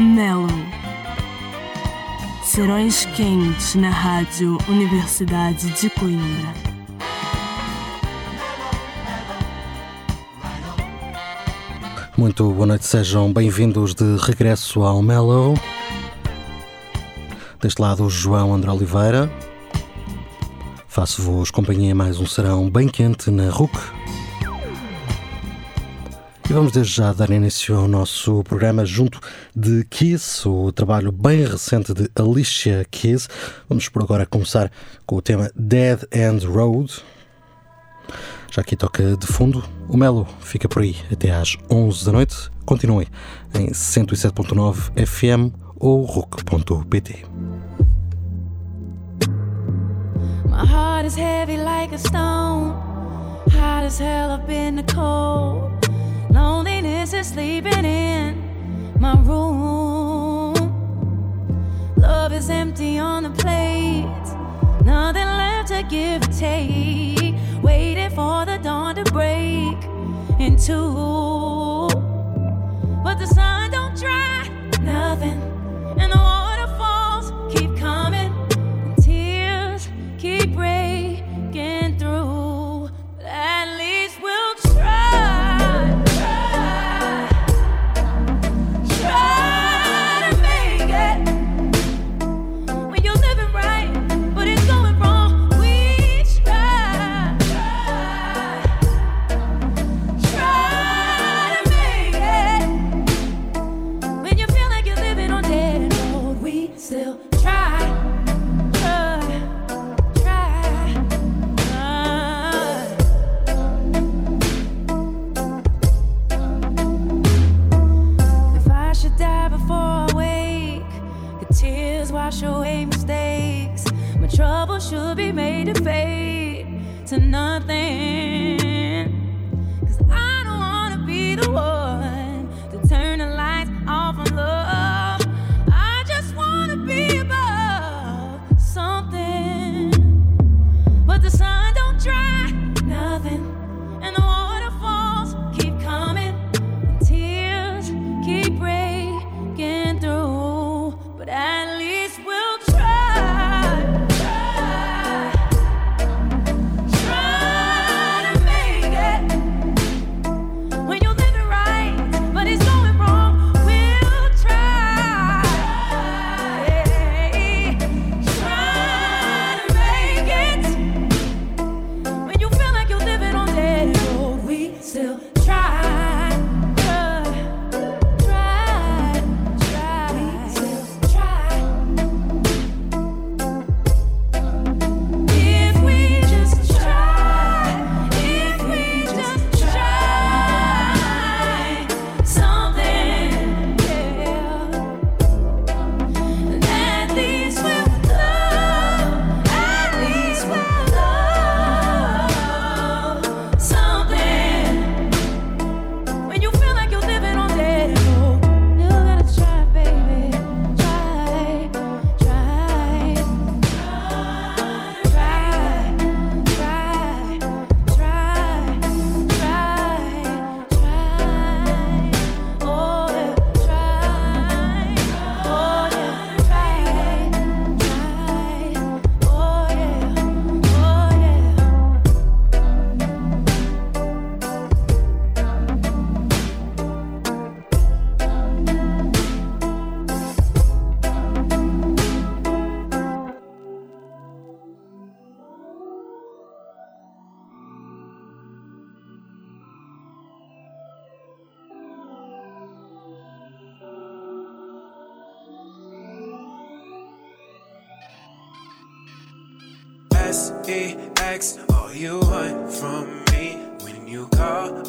Mellow. Serões quentes na Rádio Universidade de Coimbra. Muito boa noite, sejam bem-vindos de regresso ao Mellow. Deste lado, o João André Oliveira. Faço-vos companhia mais um serão bem quente na RUC. E vamos desde já dar início ao nosso programa junto de Kiss, o trabalho bem recente de Alicia Keys. Vamos por agora começar com o tema Dead End Road. Já aqui toca de fundo. O Melo fica por aí até às 11 da noite. Continue em 107.9 FM ou RUC.pt. My heart is heavy like a stone. Hot as hell up in the cold. Loneliness is sleeping in my room. Love is empty on the plate. Nothing left to give or take. Waiting for the dawn to break into. But the sun don't dry nothing. And the waterfalls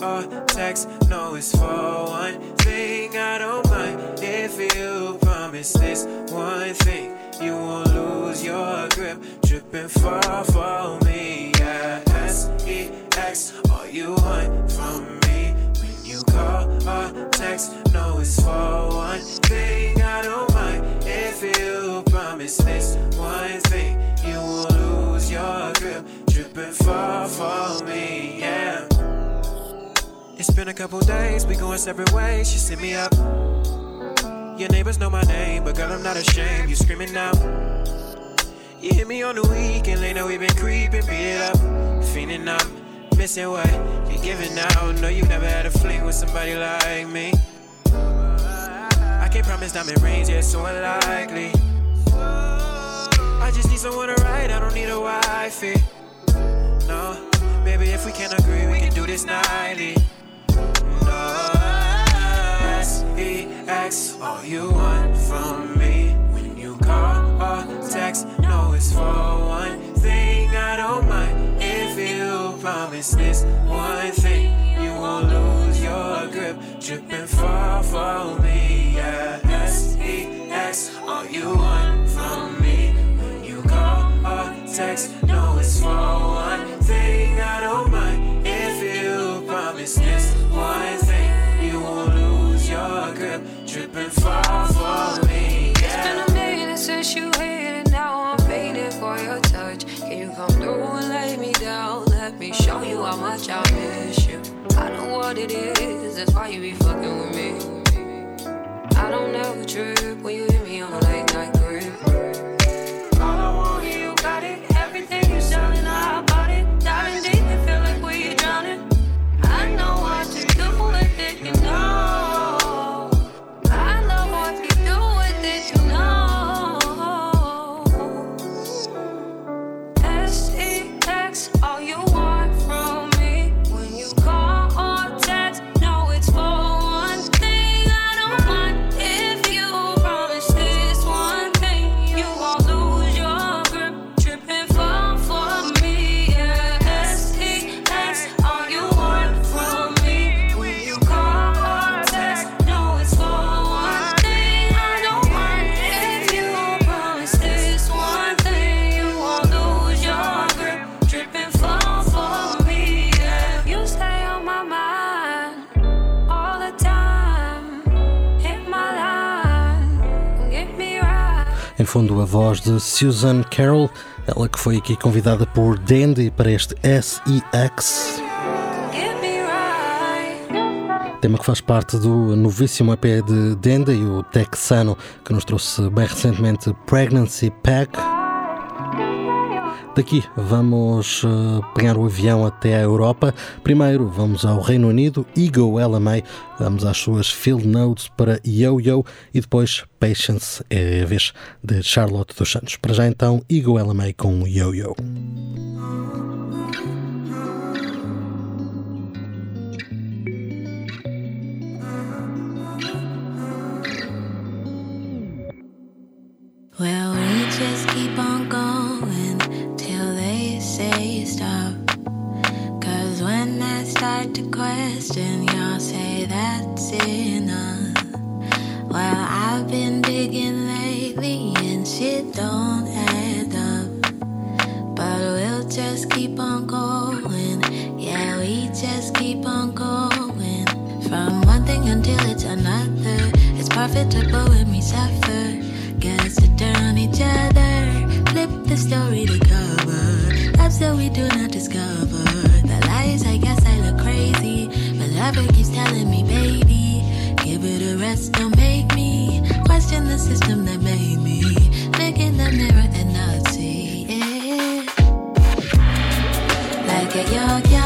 or text. No, it's for one thing. I don't mind if you promise this one thing. You won't lose your grip, tripping far for me. Yeah, S E X, all you want from me when you call or text. No, it's for one thing. I don't mind if you promise this one thing. You won't lose your grip, tripping far for me. It's been a couple days, we going separate ways. She sent me up. Your neighbors know my name, but girl, I'm not ashamed. You screaming now. You hit me on the weekend, late now we been creeping, beat it up. Feeling up, missing what you're giving out. No, you never had a fling with somebody like me. I can't promise diamond rings, yeah, so unlikely. I just need someone to ride, I don't need a wifey. No, maybe if we can agree, we can do this nightly. X, all you want from me when you call or text. No, it's for one thing, I don't mind if you promise this one thing. You won't lose your grip, tripping far for me. Yeah, S E X, all you want from me when you call or text. Much I miss you. I know what it is. That's why you be fucking with me. I don't ever trip when you hit me on a late night grip. Em fundo, a voz de Susan Carroll, ela que foi aqui convidada por Dandy para este SEX, tema que faz parte do novíssimo EP de Dandy, o texano que nos trouxe bem recentemente Pregnancy Pack. Daqui vamos eh, pegar o avião até a Europa. Primeiro vamos ao Reino Unido, Ego LMA, vamos às suas field notes para Yo-Yo e depois Patience, é a vez de Charlotte dos Santos. Para já então, Ego LMA com Yo-Yo. Well, we just keep on going say stop. Cause when I start to question, y'all say that's enough. Well, I've been digging lately and shit don't add up. But we'll just keep on going. Yeah, we just keep on going. From one thing until it's another. It's profitable when we suffer. Guess to turn each other. Flip the story to cover. That we do not discover. The lies, I guess I look crazy. But lover keeps telling me, baby. Give it a rest, don't make me question the system that made me. Look in the mirror and not see it. Like a yo-yo,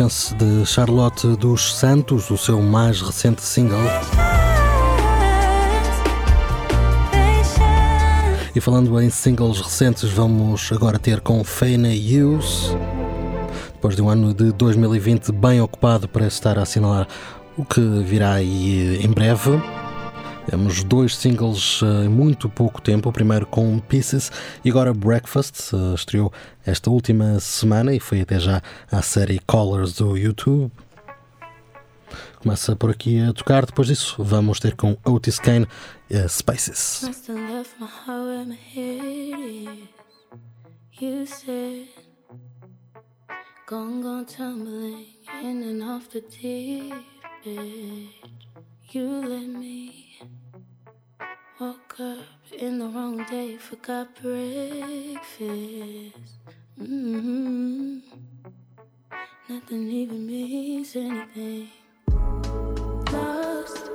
Patience de Charlotte dos Santos, o seu mais recente single. E falando em singles recentes, vamos agora ter com Faina Hughes. Depois de um ano de 2020 bem ocupado para estar a assinalar o que virá aí em breve. Temos dois singles eh, em muito pouco tempo, o primeiro com Pieces e agora Breakfast, eh, estreou esta última semana e foi até já à série Colors do YouTube. Começa por aqui a tocar, depois disso vamos ter com Otis Kane eh, uh, Spaces. In and off the deep. You let me. Woke up in the wrong day, forgot breakfast. Mm-hmm. Nothing even means anything. Lost.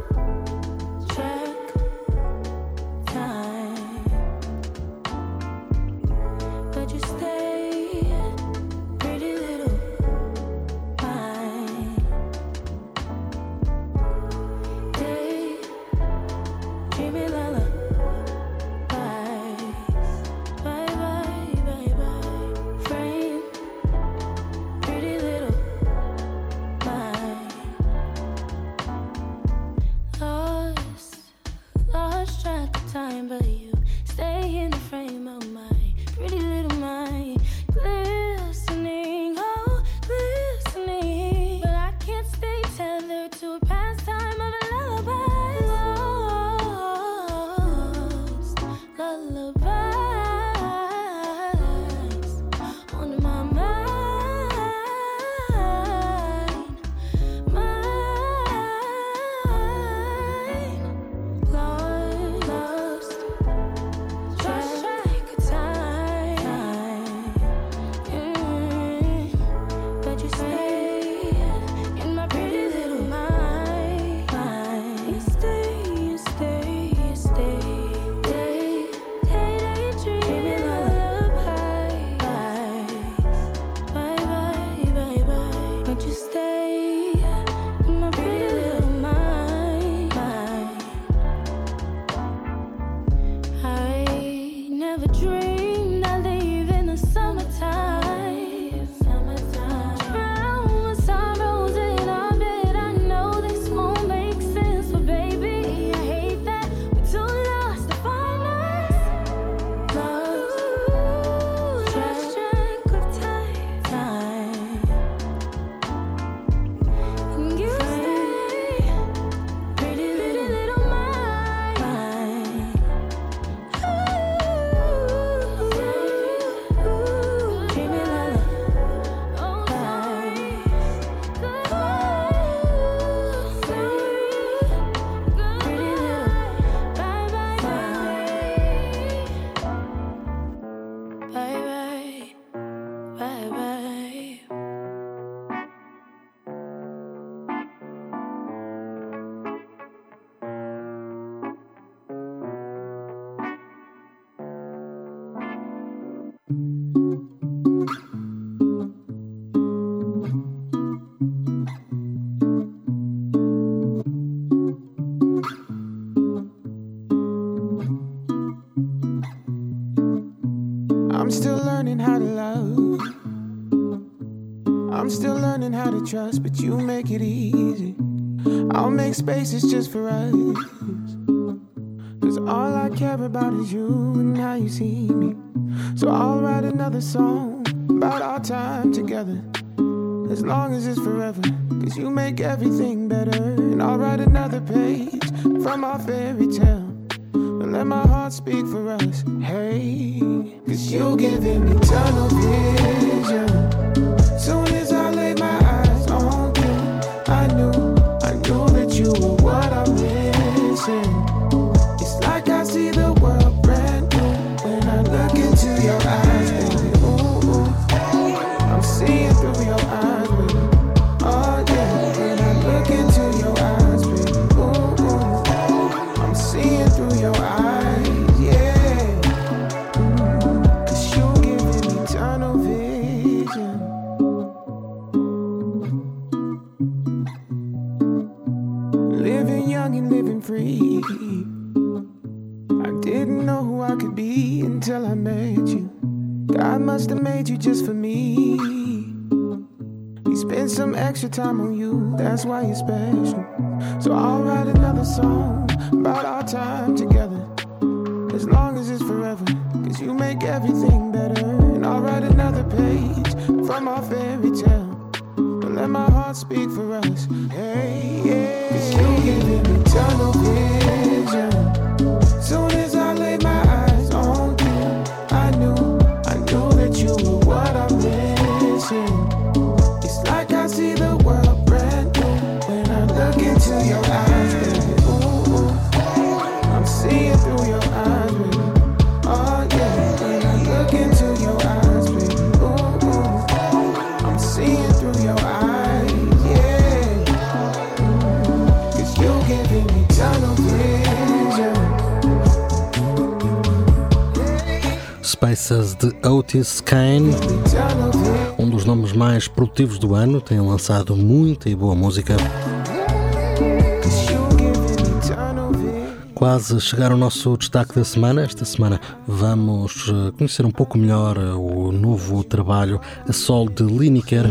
Trust, but you make it easy. I'll make spaces just for us. Cause all I care about is you and how you see me. So I'll write another song about our time together. As long as it's forever. Cause you make everything better. And I'll write another page from our fairy tale. And let my heart speak for us. Hey, cause you giving me tunnel vision. sin. Just for me. He spent some extra time on you, that's why you're special. So I'll write another song about our time together. As long as it's forever, cause you make everything better. And I'll write another page from our fairy tale. But let my heart speak for us. Hey, yeah. Cause you giving me tunnel vision. Through your eyes, yeah. You giving me tunnel vision. Spaces de Otis Kane, um dos nomes mais produtivos do ano, tem lançado muita e boa música. Quase chegar ao nosso destaque da semana. Esta semana vamos eh, conhecer um pouco melhor eh, o novo trabalho A Sol de Lineker.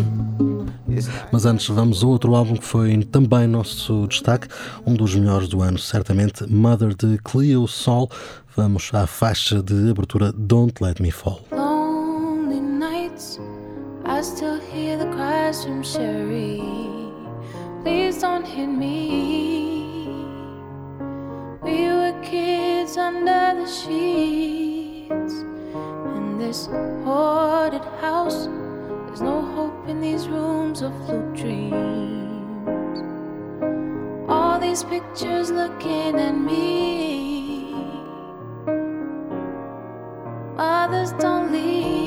Mas antes vamos a outro álbum que foi também nosso destaque, um dos melhores do ano, certamente, Mother de Cleo Sol. Vamos à faixa de abertura Don't Let Me Fall. Lonely nights, I still hear the cries from Sherry. Please don't hit me. We were kids under the sheets. In this haunted house, there's no hope in these rooms of blue dreams. All these pictures looking at me. Mothers don't leave.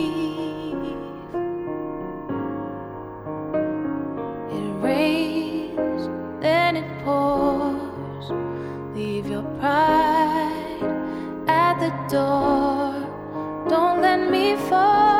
Pride at the door. Don't let me fall.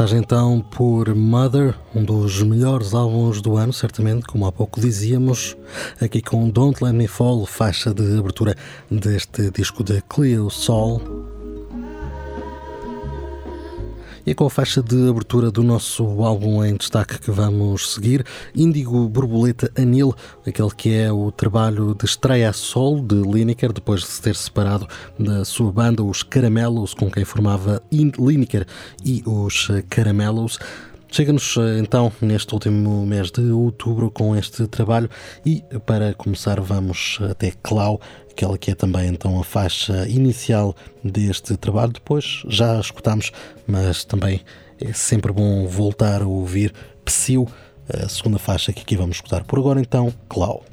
Passagem então por Mother, um dos melhores álbuns do ano, certamente, como há pouco dizíamos, aqui com Don't Let Me Fall, faixa de abertura deste disco de Cleo Sol. É com a faixa de abertura do nosso álbum em destaque que vamos seguir, Índigo Borboleta Anil, aquele que é o trabalho de estreia a sol de Lineker, depois de se ter separado da sua banda, os Caramelos, com quem formava Lineker e os Caramelos. Chega-nos então neste último mês de outubro com este trabalho e para começar vamos até Clau, aquela que é também então a faixa inicial deste trabalho. Depois já a escutamos, mas também é sempre bom voltar a ouvir Psyu, a segunda faixa que aqui vamos escutar. Por agora então, Clau.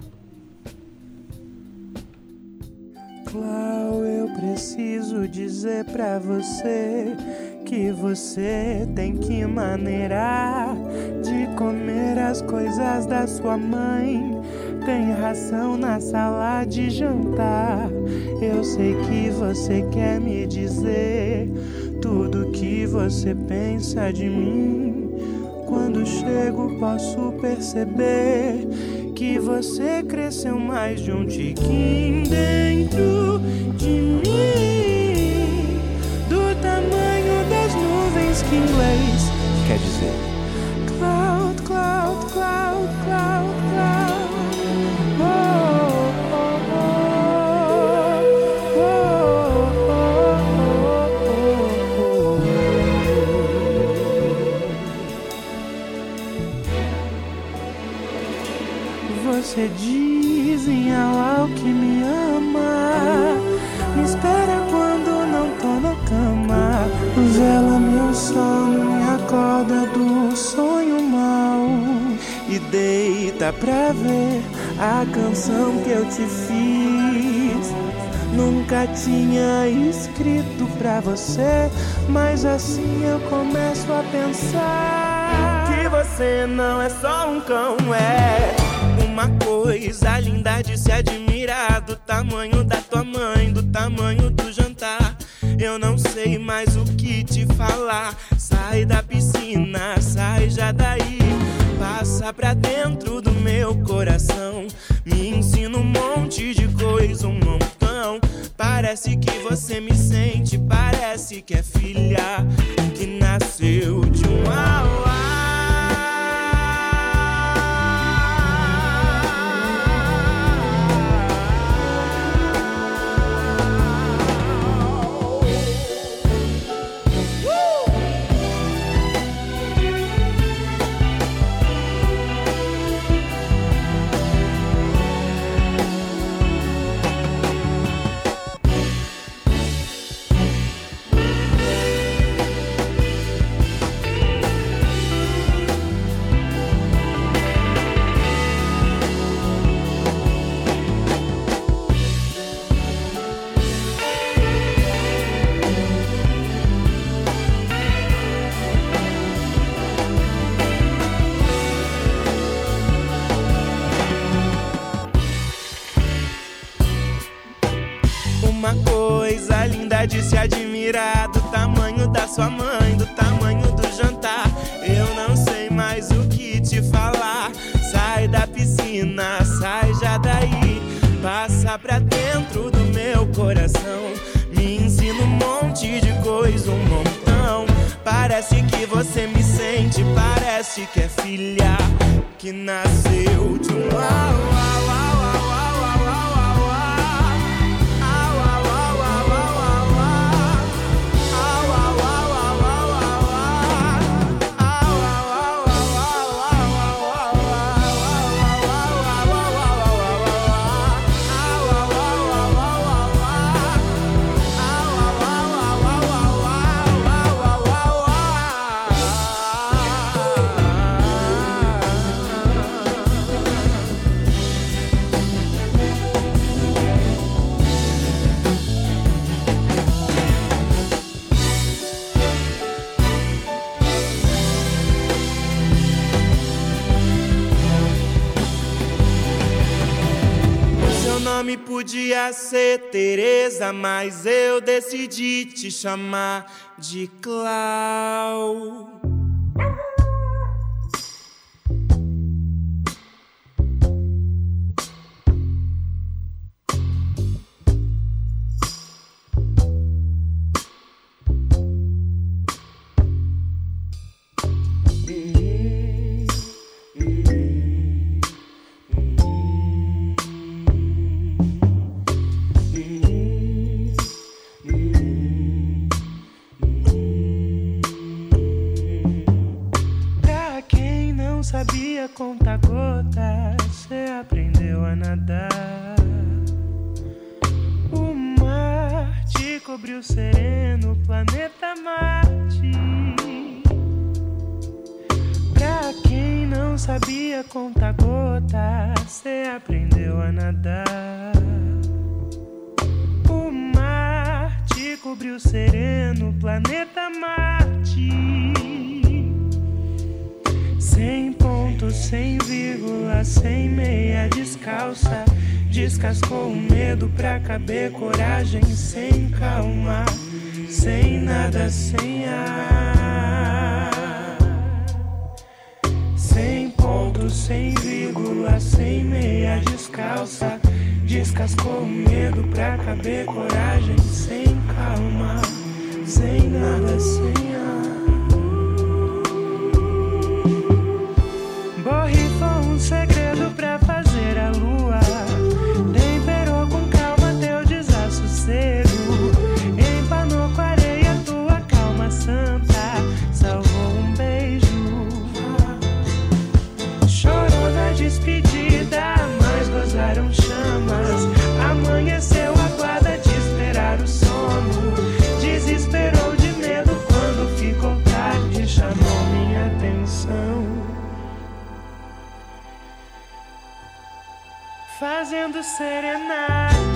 Clau, eu preciso dizer pra você que você tem que maneirar de comer as coisas da sua mãe. Tem ração na sala de jantar. Eu sei que você quer me dizer tudo que você pensa de mim. Quando chego, posso perceber que você cresceu mais de um tiquinho dentro de mim. Em inglês quer dizer cloud, cloud, cloud, cloud, cloud. Você diz em ao que me ama. Me espera Me acorda do sonho mau. E deita pra ver a canção que eu te fiz. Nunca tinha escrito pra você, mas assim eu começo a pensar que você não é só um cão, é uma coisa linda de se admirar do tamanho da tua mãe, do tamanho do jantar. Eu não sei mais o que te falar. Sai da piscina, sai já daí. Passa pra dentro do meu coração. Me ensina um monte de coisa, um montão. Parece que você me sente, parece que é filha que nasceu de um auá. Uma coisa linda de se admirar do tamanho da sua mãe, do tamanho do jantar. Eu não sei mais o que te falar. Sai da piscina, sai já daí. Passa pra dentro do meu coração. Me ensina um monte de coisa, um montão. Parece que você me sente, parece que é filha que nasceu de um au, au, nome podia ser Teresa, mas eu decidi te chamar de Clau. Sabia contar gotas, cê aprendeu a nadar. O mar te cobriu sereno, planeta Marte. Pra quem não sabia contar gotas, cê aprendeu a nadar. O mar te cobriu sereno, planeta Marte. Sem ponto, sem vírgula, sem meia descalça. Descascou o medo pra caber coragem, sem calma, sem nada, sem ar. Sem ponto, sem vírgula, sem meia descalça. Descascou o medo pra caber coragem, sem calma, sem nada, sem ar. Fazendo serenata.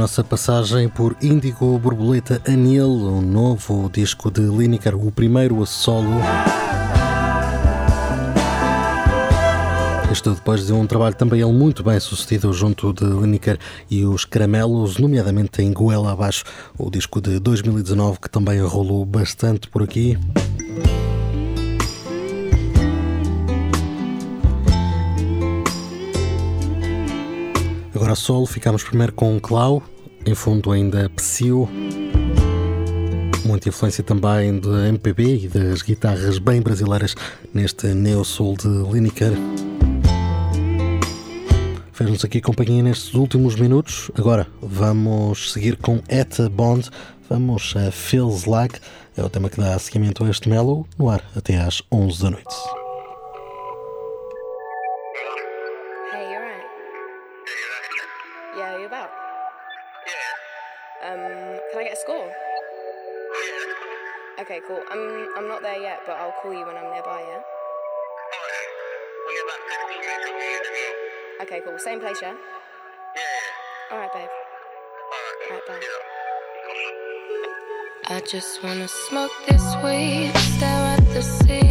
Nossa passagem por Índigo Borboleta Anil, um novo disco de Lineker, o primeiro a solo. Isto depois de um trabalho também ele muito bem sucedido junto de Lineker e os Caramelos, nomeadamente em Goela Abaixo, o disco de 2019 que também rolou bastante por aqui. Agora solo, ficamos primeiro com Clau, em fundo, ainda Psyu. Muita influência também da MPB e das guitarras bem brasileiras neste Neo Soul de Lineker. Fez-nos aqui companhia nestes últimos minutos. Agora vamos seguir com Etta Bond. Vamos a Feels Like. É o tema que dá seguimento a este Mellow no ar até às 11 da noite. Okay, cool. I'm I'm not there yet, but I'll call you when I'm nearby, yeah? Okay, cool. Same place, yeah? Yeah. Alright, babe. Alright. babe. bye. I just wanna smoke this weed, stare at the sea.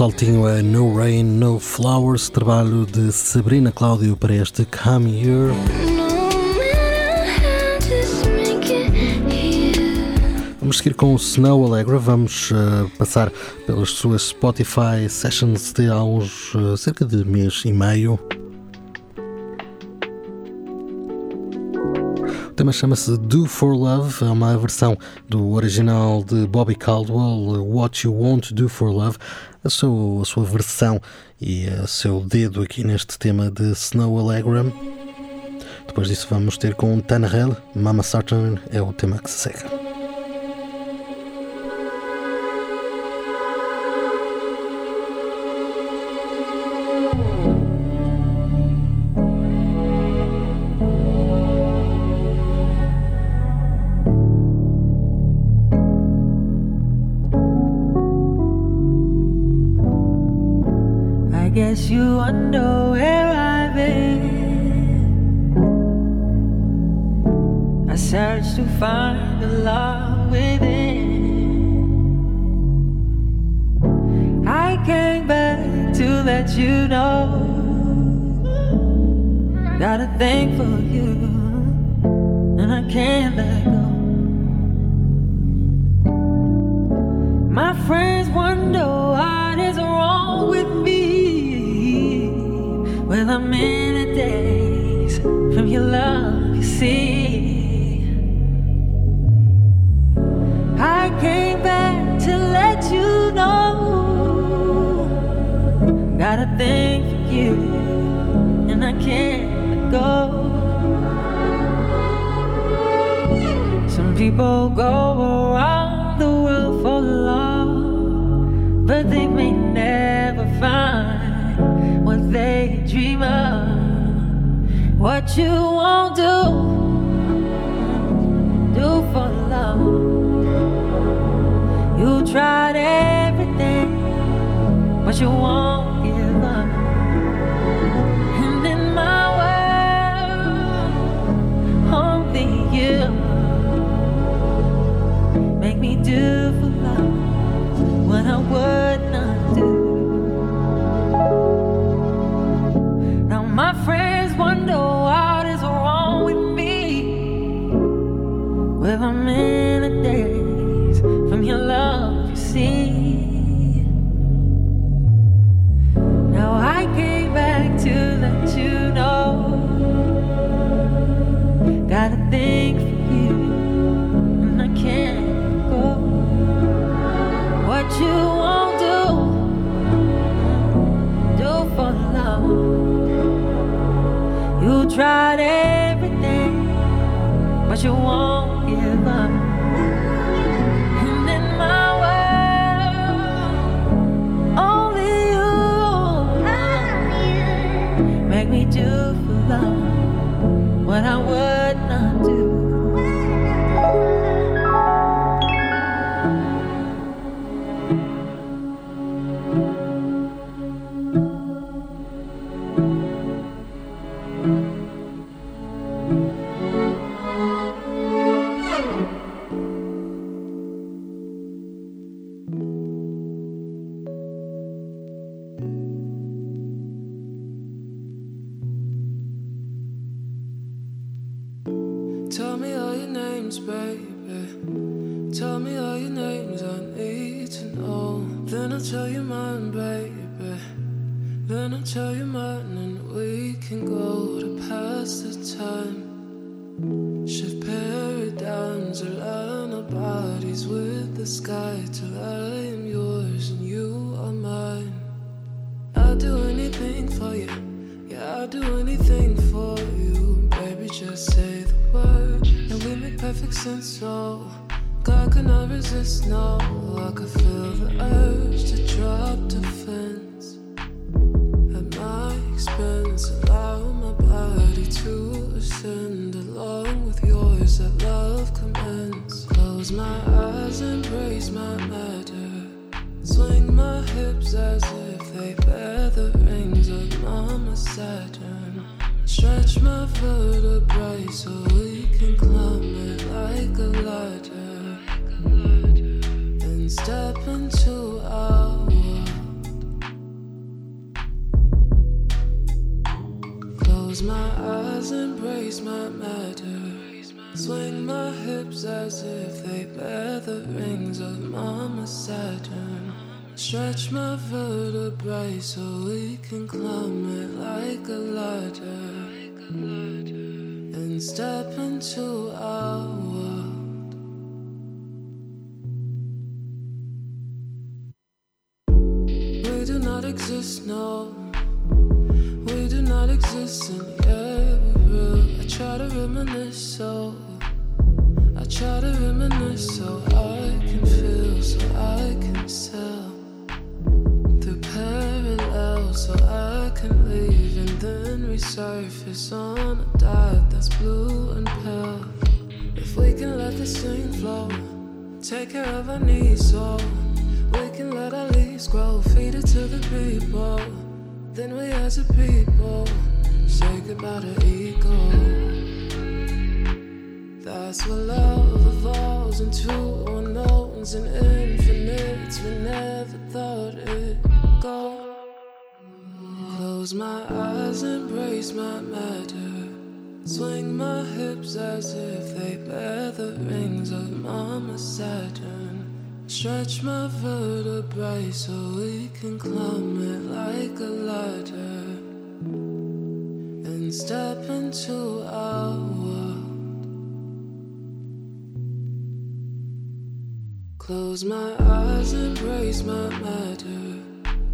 Saltinho a No Rain, No Flowers, trabalho de Sabrina Cláudio para este Come Here. Vamos seguir com o Snow Allegra, vamos eh, passar pelas suas Spotify Sessions de há uns eh, cerca de mês e meio. O tema chama-se Do For Love, é uma versão do original de Bobby Caldwell, What You Want Do For Love, a sua, a sua versão e o seu dedo aqui neste tema de Snow Allegra. Depois disso vamos ter com Tannerel, Mama Saturn é o tema que se segue. Words. Paradigms, align our bodies with the sky till I am yours and you are mine. I'll do anything for you. Yeah, I'll do anything for you. Baby, just say the word. And we make perfect sense, so God cannot resist, no. I could feel the urge to drop defense at my expense. Allow my body to ascend along with yours. Love commence. Close my eyes, embrace my matter. Swing my hips as if they bear the rings of my Saturn. Stretch my vertebrae so we can climb it like a ladder. And step into our world. Close my eyes, embrace my matter. Swing my hips as if they bear the rings of Mama Saturn. Stretch my vertebrae so we can climb it like a ladder. And step into our world. We do not exist, no. We do not exist in air. I try to reminisce so. Then resurface on a dot that's blue and pale. If we can let this thing flow, take care of our needs, so we can let our leaves grow, feed it to the people. Then we as a people say goodbye to ego. That's what love evolves into unknowns and infinites. We never thought go. Close my eyes, embrace my matter. Swing my hips as if they bear the rings of Mama Saturn. Stretch my vertebrae so we can climb it like a ladder. And step into our world. Close my eyes, embrace my matter.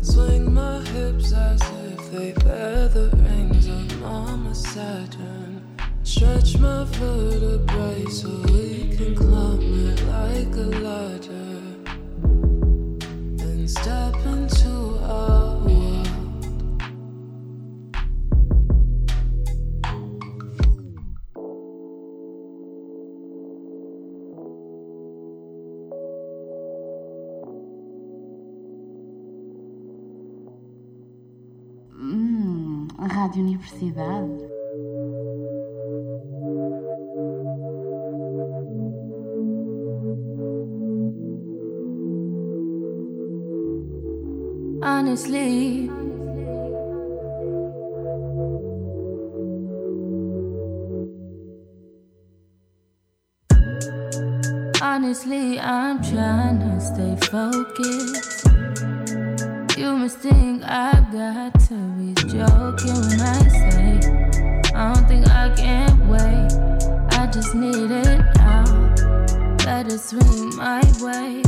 Swing my hips as they bear the rings of Mama Saturn. Stretch my vertebrae so we can climb it like a ladder. And step Rádio Universidade. Honestly, honestly, I'm trying to stay focused. Must think I got to be joking when I say I don't think I can wait. I just need it now. It swing my way.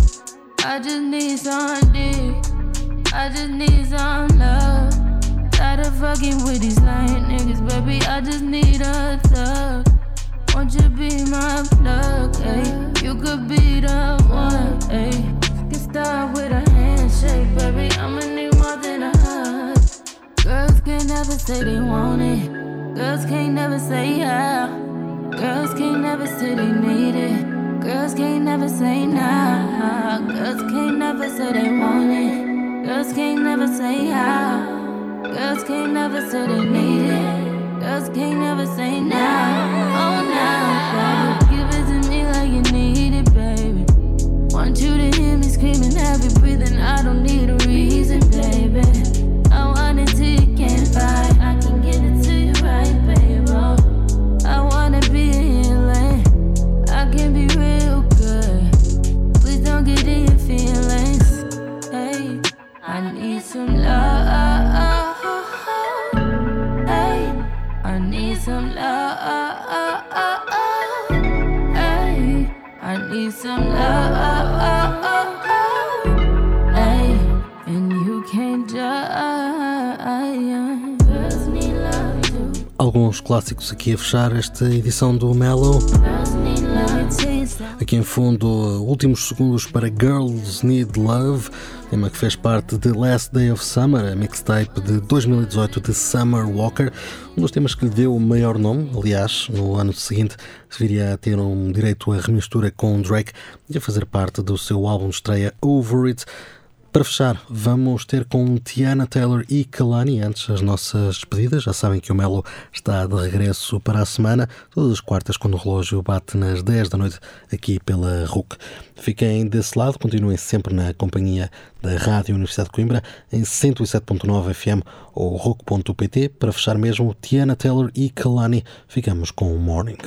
I just need some dick. I just need some love. Tired of fucking with these lying niggas, baby. I just need a thug. Won't you be my plug, ayy? You could be the one, ayy. Can start with a handshake, baby. I'ma need more than a hug. Girls can't never say they want it. Girls can't never say how. Girls can't never say they need it. Girls can't never say nah. Girls can't never say they want it. Girls can't never say how. Girls can't never say they need it. Girls can't never say nah. Oh, nah, screaming, heavy breathing. I don't need a reason, baby. I want it till you can't fight. I can give it to you right, baby. Oh, I wanna be healing. I can be real good. Please don't get in your feelings. Hey, I need some love. Hey, I need some love. Hey, I need some love. Alguns clássicos aqui a fechar esta edição do Mellow. Aqui em fundo, últimos segundos para Girls Need Love, tema que fez parte de Last Day of Summer, a mixtape de 2018 de Summer Walker, um dos temas que lhe deu o maior nome. Aliás, no ano seguinte viria a ter um direito a remistura com Drake e a fazer parte do seu álbum de estreia Over It. Para fechar, vamos ter com Tiana Taylor e Kalani antes as nossas despedidas. Já sabem que o Melo está de regresso para a semana, todas as quartas, quando o relógio bate nas 10 da noite, aqui pela RUC. Fiquem desse lado, continuem sempre na companhia da Rádio Universidade de Coimbra, em 107.9 FM ou RUC.pt. Para fechar mesmo, Tiana Taylor e Kalani, ficamos com o Morning.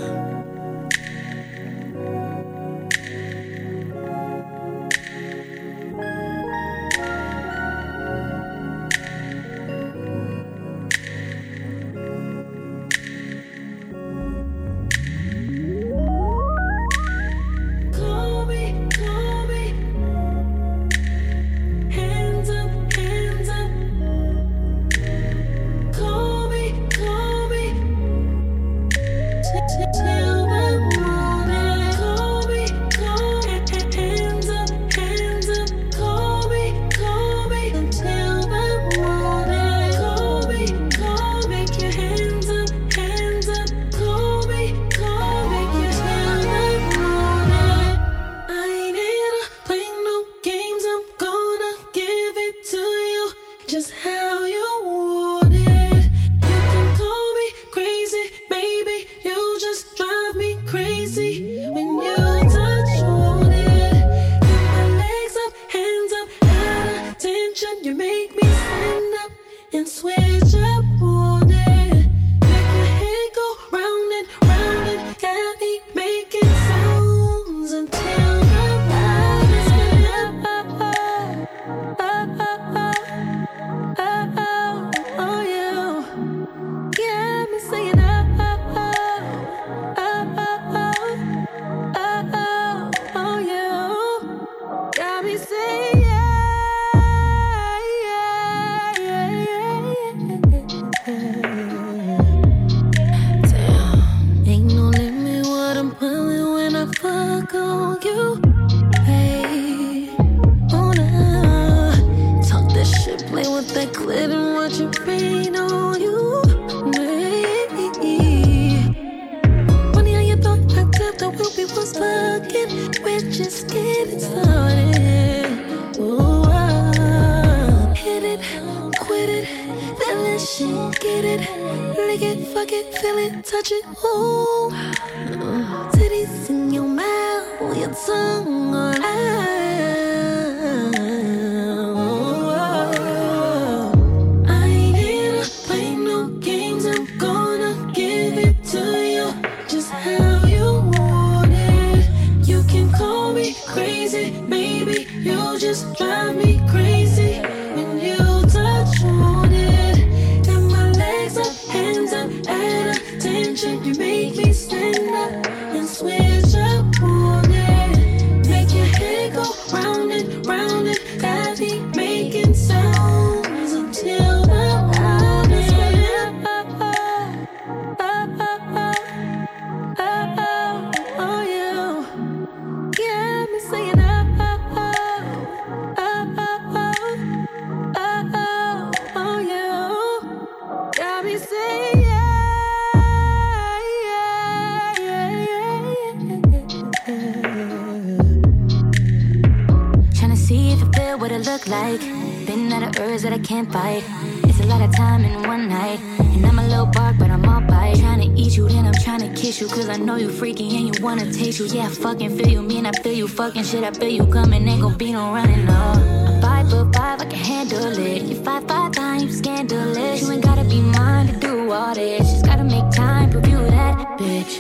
Can't. It's a lot of time in one night. And I'm a little bark, but I'm all bite. Trying to eat you, then I'm trying to kiss you. Cause I know you freaky and you wanna taste you. Yeah, I fucking feel you, mean I feel you. Fucking shit, I feel you coming. Ain't gon' be no running, no. I'm five foot five, I can handle it. You five five nine, you scandalous. You ain't gotta be mine to do all this. Just gotta make time, you that bitch.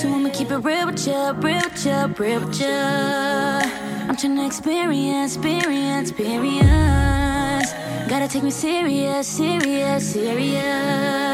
So I'ma keep it real with ya, real with ya, real with ya. I'm tryna experience, experience, experience. Gotta take me serious, serious, serious.